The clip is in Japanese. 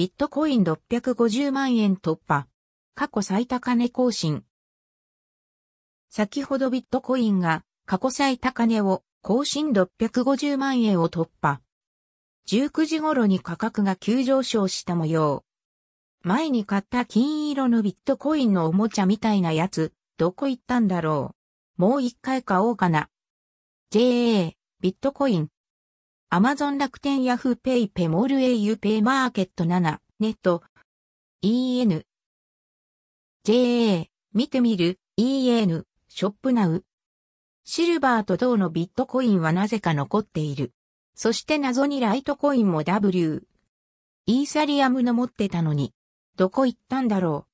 ビットコイン650万円突破。過去最高値更新。先ほどビットコインが過去最高値を更新650万円を突破。19時頃に価格が急上昇した模様。前に買った金色のビットコインのおもちゃみたいなやつ、どこ行ったんだろう。もう一回買おうかな。JA、ビットコイン。アマゾン楽天ヤフーペイペモール au ペイマーケット7、ネット。EN。JA、見てみる、EN、ショップナウ。シルバーと銅のビットコインはなぜか残っている。そして謎にライトコインも W。イーサリアムの持ってたのに、どこ行ったんだろう